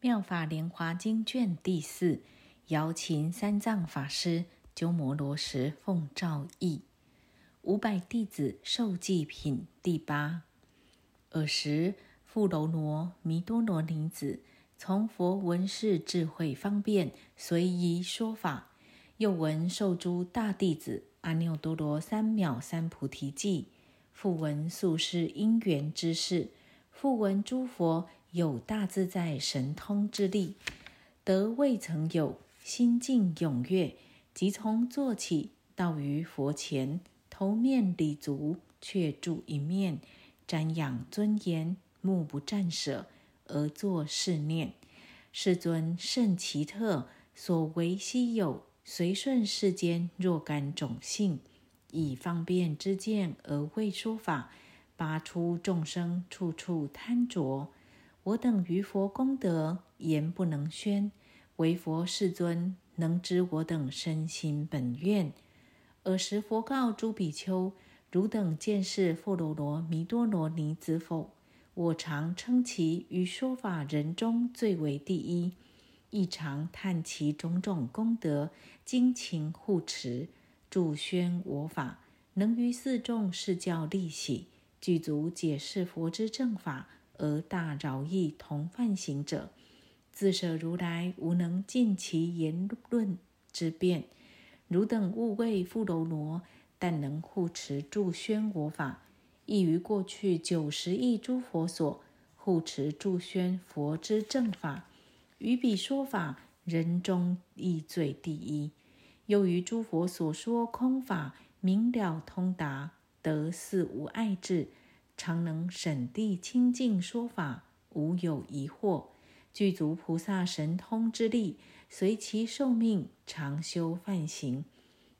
妙法莲华经卷第四，瑶琴三藏法师鸠摩罗什奉诏译，五百弟子受祭品第八。尔时，富楼罗弥多罗尼子从佛闻是智慧方便，随意说法。又闻受诸大弟子阿耨多罗三藐三菩提记，复闻宿世因缘之事，复闻诸佛。有大自在神通之力，得未曾有心境踊跃，即从坐起到于佛前，头面礼足，却住一面，瞻仰尊严，目不暂舍，而作是念：世尊甚奇特，所为稀有，随顺世间若干种性，以方便之见而为说法，拔出众生处处贪着。我等于佛功德言不能宣，唯佛世尊能知我等身心本愿。尔时佛告诸比丘：汝等见是富罗罗弥多罗尼子否？我常称其于说法人中最为第一，亦常叹其种种功德，精勤护持，助宣我法，能于四众是教利喜，具足解释佛之正法。而大饶益同犯行者，自舍如来无能尽其言论之辩。汝等勿谓富楼罗，但能护持助宣我法，亦于过去九十亿诸佛所护持助宣佛之正法，于彼说法人中亦最第一。又于诸佛所说空法明了通达，得四无碍智。常能审谛清净说法，无有疑惑，具足菩萨神通之力，随其寿命常修梵行。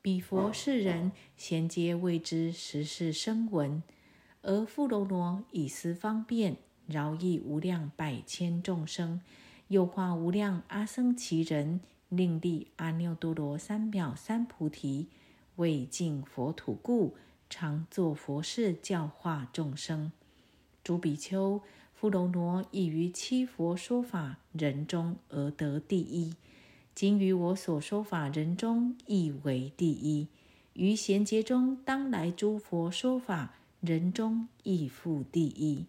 彼佛世人贤皆为之实是声闻，而富罗罗以思方便饶益无量百千众生，又化无量阿僧祇人，令立阿耨多罗三藐三菩提，为尽佛土故。常作佛事，教化众生。诸比丘，富楼罗亦于七佛说法人中而得第一。今于我所说法人中亦为第一。于贤劫中当来诸佛说法人中亦复第一。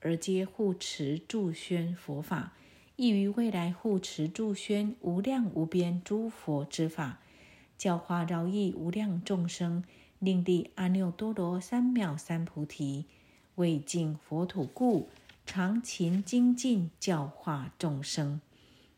而皆护持助宣佛法，亦于未来护持助宣无量无边诸佛之法，教化饶益无量众生。令地阿耨多罗三藐三菩提，为净佛土故，常勤精进教化众生，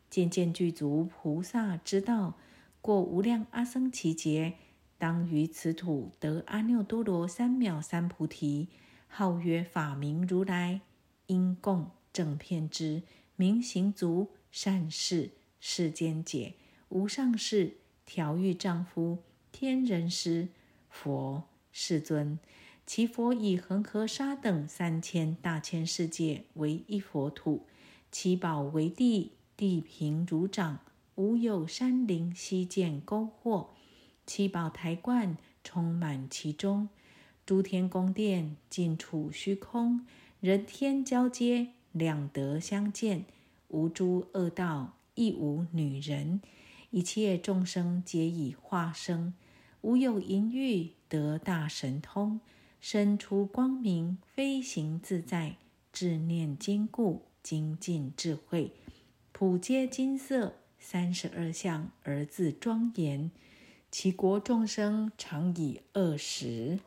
渐渐具足菩萨之道，过无量阿僧祇劫，当于此土得阿耨多罗三藐三菩提，号曰法明如来，因供正遍知明行足善事世间解无上士调御丈夫天人师。佛世尊，其佛以恒河沙等三千大千世界为一佛土，其宝为地，地平如掌，无有山林溪涧沟壑，七宝台观充满其中，诸天宫殿尽处虚空，人天交接，两德相见，无诸恶道，亦无女人，一切众生皆以化生。无有淫欲，得大神通，身出光明，飞行自在，智念坚固，精进智慧，普皆金色，三十二相而自庄严。其国众生常以恶食：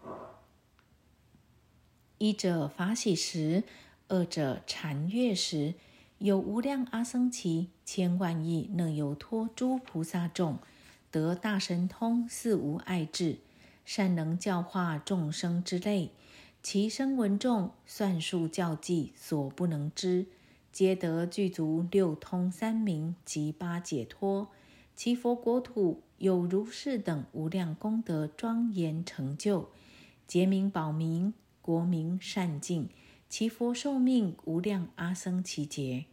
一者法喜时，二者禅悦时。有无量阿僧祇千万亿那由托诸菩萨众。得大神通，四无碍智，善能教化众生之类，其声闻众算数教计所不能知，皆得具足六通三明及八解脱。其佛国土有如是等无量功德庄严成就，劫名宝名，国名善净。其佛寿命无量阿僧祇劫，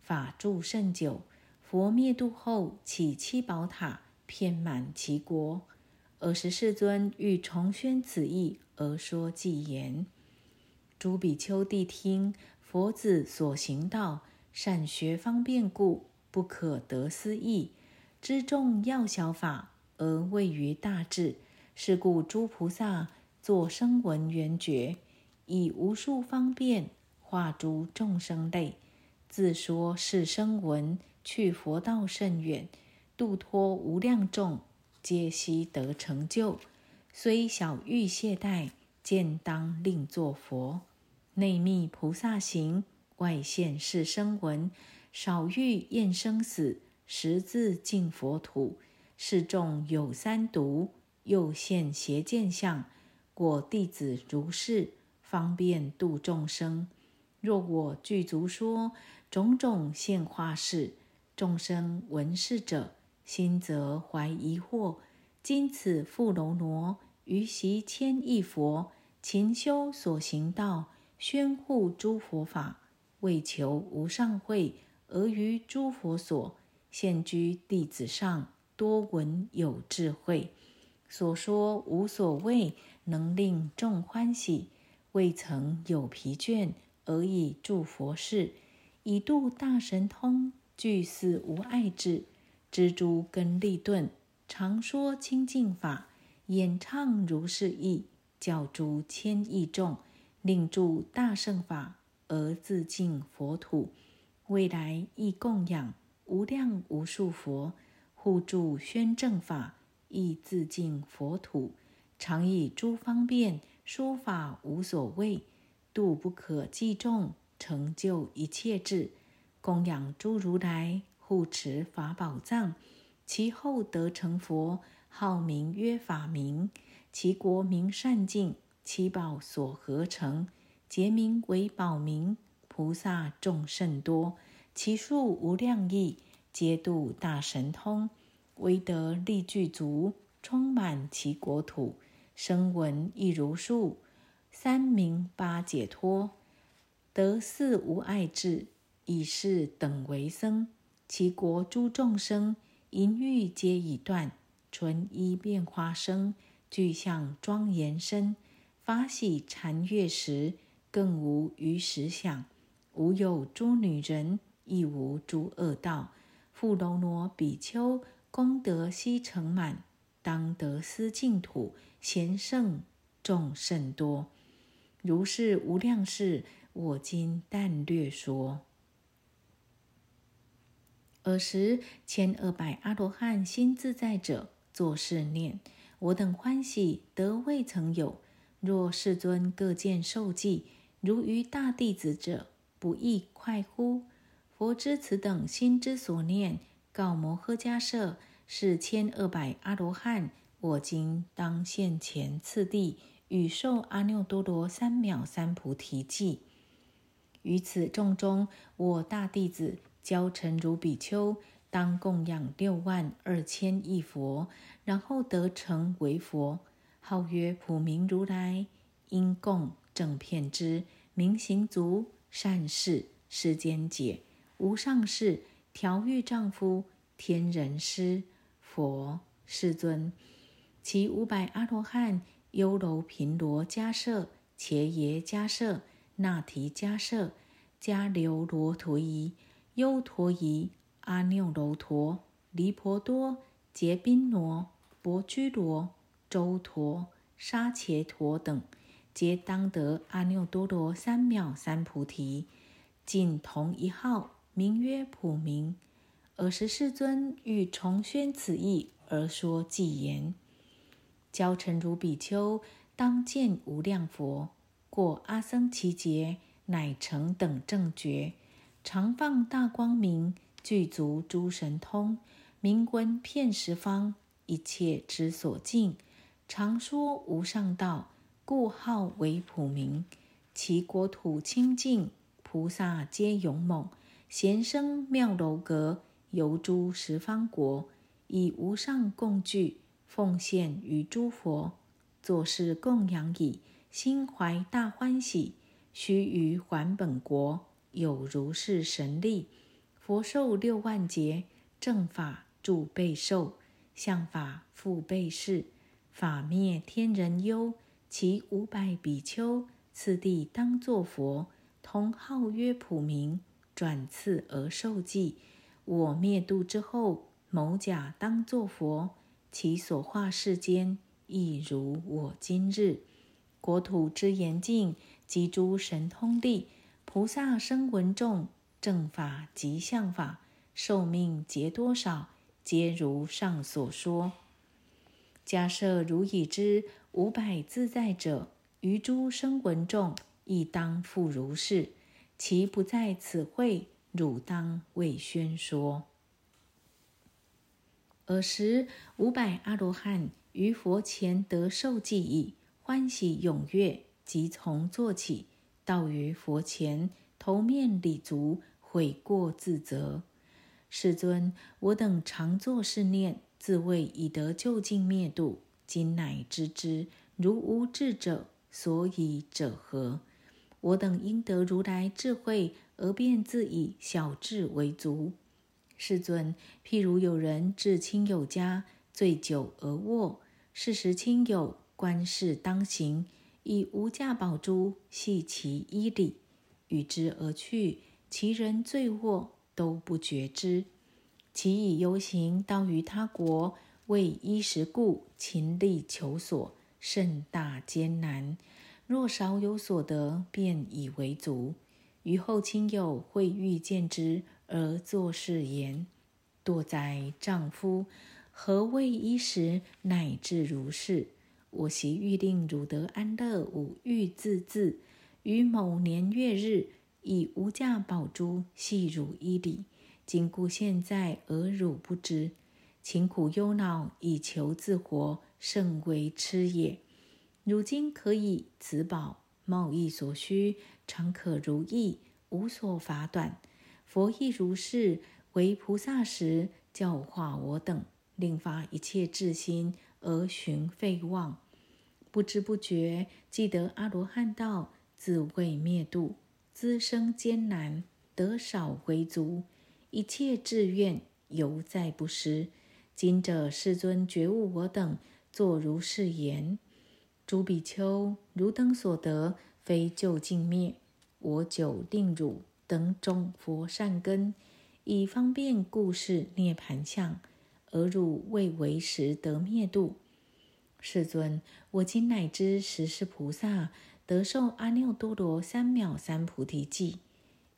法住甚久。佛灭度后，起七宝塔。遍满其国。尔时世尊欲重宣此意，而说偈言：诸比丘谛听，佛子所行道，善学方便故，不可得思议。知众要小法，而位于大智。是故诸菩萨作声闻缘觉，以无数方便化诸众生类，自说是声闻去佛道甚远，度脱无量众，皆悉得成就。虽小欲懈怠，见当令作佛。内密菩萨行，外现是声闻，少欲厌生死，实自净佛土。是众有三毒。又现邪见相，果弟子如是，方便度众生。若我具足说种种现化事，众生闻是者，心则怀疑惑。今此富楼罗于习千亿佛勤修所行道，宣护诸佛法，为求无上慧，而于诸佛所现居弟子上，多闻有智慧。所说无所谓，能令众欢喜，未曾有疲倦，而以助佛事，以度大神通，具似无碍智，知诸根利钝，常说清净法，演唱如是意，教诸千亿众，令助大圣法，而自净佛土。未来亦供养无量无数佛，护助宣正法。亦自净佛土，常以诸方便说法无所谓，度不可计众，成就一切智，供养诸如来，护持法宝藏。其后得成佛，号名曰法明。其国名善净，其宝所合成，结名为宝明。菩萨众甚多，其数无量亿，皆度大神通。威德力具足，充满其国土，声闻亦如数，三明八解脱，得四无碍智，以是等为僧。其国诸众生，淫欲皆已断，纯一变化生，具象庄严身，法喜禅悦时，更无余时想，无有诸女人，亦无诸恶道，富楼罗比丘。功德悉成满，当得思净土，贤圣众甚多。如是无量事，我今但略说。尔时，千二百阿罗汉心自在者，作是念：我等欢喜得未曾有。若世尊各见受记，如于大弟子者，不亦快乎？佛知此等心之所念。告摩诃迦舍是千二百阿罗汉，我今当现前次第，与受阿耨多罗三藐三菩提记。于此众中，我大弟子教成如比丘，当供养六万二千亿佛，然后得成为佛，号曰普明如来。因供正片之明行足善事世间解无上士。调御丈夫，天人师，佛世尊，其五百阿罗汉，优楼频罗迦舍，伽耶迦舍，那提迦舍，迦留罗陀夷，优陀夷，阿耨罗陀，离婆多，结宾罗，薄居罗，周陀，沙伽陀等，皆当得阿耨多罗三藐三菩提，尽同一号。名曰普明。尔时世尊欲重宣此意，而说偈言：教臣如比丘，当见无量佛，过阿僧祇劫，乃成等正觉，常放大光明，具足诸神通，明闻遍十方一切之所敬，常说无上道，故号为普明。其国土清净，菩萨皆勇猛。贤生妙楼阁，游诸十方国，以无上供具奉献于诸佛，作事供养已，心怀大欢喜。须臾还本国，有如是神力。佛寿六万劫，正法住备受，相法复备世，法灭天人忧。其五百比丘，次第当作佛，同号曰普明。转次而受记。我灭度之后，某甲当作佛，其所化世间亦如我今日。国土之严净，及诸神通力，菩萨声闻众，正法及相法，寿命劫多少，皆如上所说。假设如已知五百自在者，于诸生闻众亦当复如是。其不在此会。汝当为宣说。尔时，五百阿罗汉于佛前得受记已，欢喜踊跃，即从坐起，到于佛前，头面礼足，悔过自责。世尊，我等常作是念，自谓以得究竟灭度，今乃知之。如无智者，所以者何？我等应得如来智慧。而便自以小智为足。世尊，譬如有人至亲友家，醉酒而卧，是时亲友观事当行，以无价宝珠系其衣里，与之而去。其人醉卧都不觉知。其以游行到于他国，为衣食故，勤力求索，甚大艰难。若少有所得，便以为足。于后亲友会遇见之，而作是言：“堕哉，丈夫！何谓衣食，乃至如是？我昔欲令汝得安乐，吾欲自恣。于某年月日，以无价宝珠系汝衣里。今故现在，而汝不知，勤苦忧恼，以求自活，甚为痴也。如今可以此宝。”贸易所需，常可如意，无所法短。佛亦如是，为菩萨时教化我等，令发一切智心而寻废妄，不知不觉即得阿罗汉道，自谓灭度，资生艰难，得少为足，一切志愿犹在不失。今者世尊觉悟我等，作如是言。诸比丘，汝等所得，非究竟灭。我久令汝等种佛善根，以方便故事涅盘相，而汝未为时得灭度。世尊，我今乃知十世菩萨得受阿耨多罗三藐三菩提记，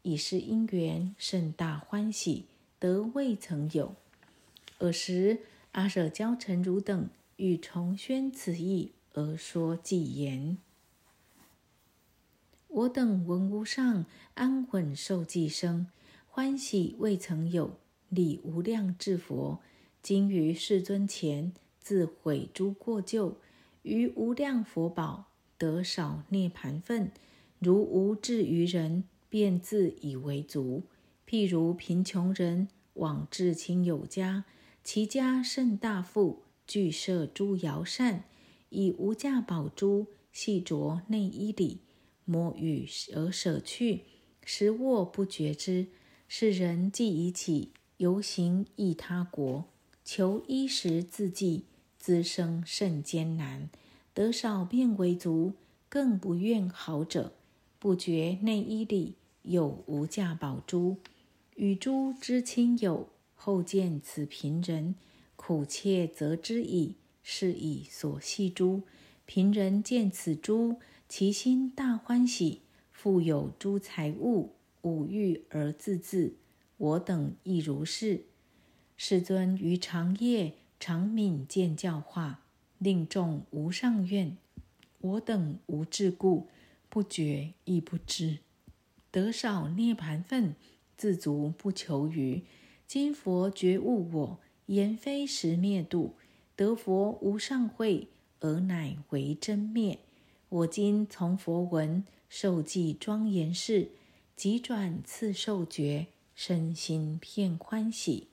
以是因缘甚大欢喜，得未曾有。尔时，阿舍教成汝等欲重宣此意。而说偈言：我等闻无上安稳受记生，欢喜未曾有，礼无量智佛。今于世尊前，自悔诸过旧，于无量佛宝得少涅盘分。如无智于人，便自以为足。譬如贫穷人往至亲友家，其家甚大富，具设诸肴膳。以无价宝珠系着内衣里，摸与而舍去，食卧不觉之。是人既已起，游行异他国，求衣食自济，滋生甚艰难。得少便为足，更不愿好者。不觉内衣里有无价宝珠，与诸知亲友后见此贫人，苦切则之矣。是以所系诸贫人见此珠，其心大欢喜，富有诸财物，五欲而自恣。我等亦如是。世尊于长夜常敏见教化，令众无上愿。我等无智故，不觉亦不知。得少涅盘分，自足不求余。今佛觉悟我，言非实灭度。得佛无上慧，而乃为真灭。我今从佛闻受记庄严事，即转次受觉，身心片欢喜。